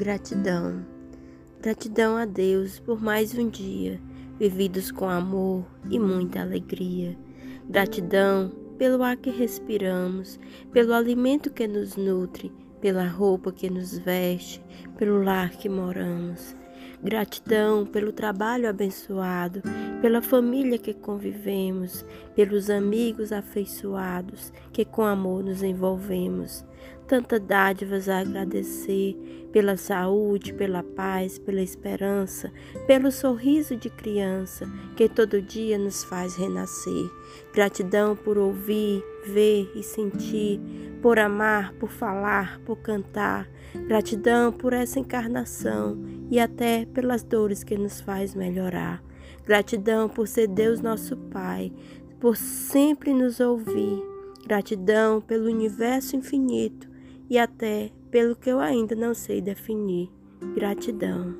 Gratidão. Gratidão a Deus por mais um dia, vividos com amor e muita alegria. Gratidão pelo ar que respiramos, pelo alimento que nos nutre, pela roupa que nos veste, pelo lar que moramos. Gratidão pelo trabalho abençoado, pela família que convivemos, pelos amigos afeiçoados que com amor nos envolvemos. Tanta dádivas a agradecer pela saúde, pela paz, pela esperança, pelo sorriso de criança que todo dia nos faz renascer. Gratidão por ouvir, ver e sentir, por amar, por falar, por cantar. Gratidão por essa encarnação e até pelas dores que nos faz melhorar. Gratidão por ser Deus nosso Pai, por sempre nos ouvir. Gratidão pelo universo infinito e até pelo que eu ainda não sei definir. Gratidão.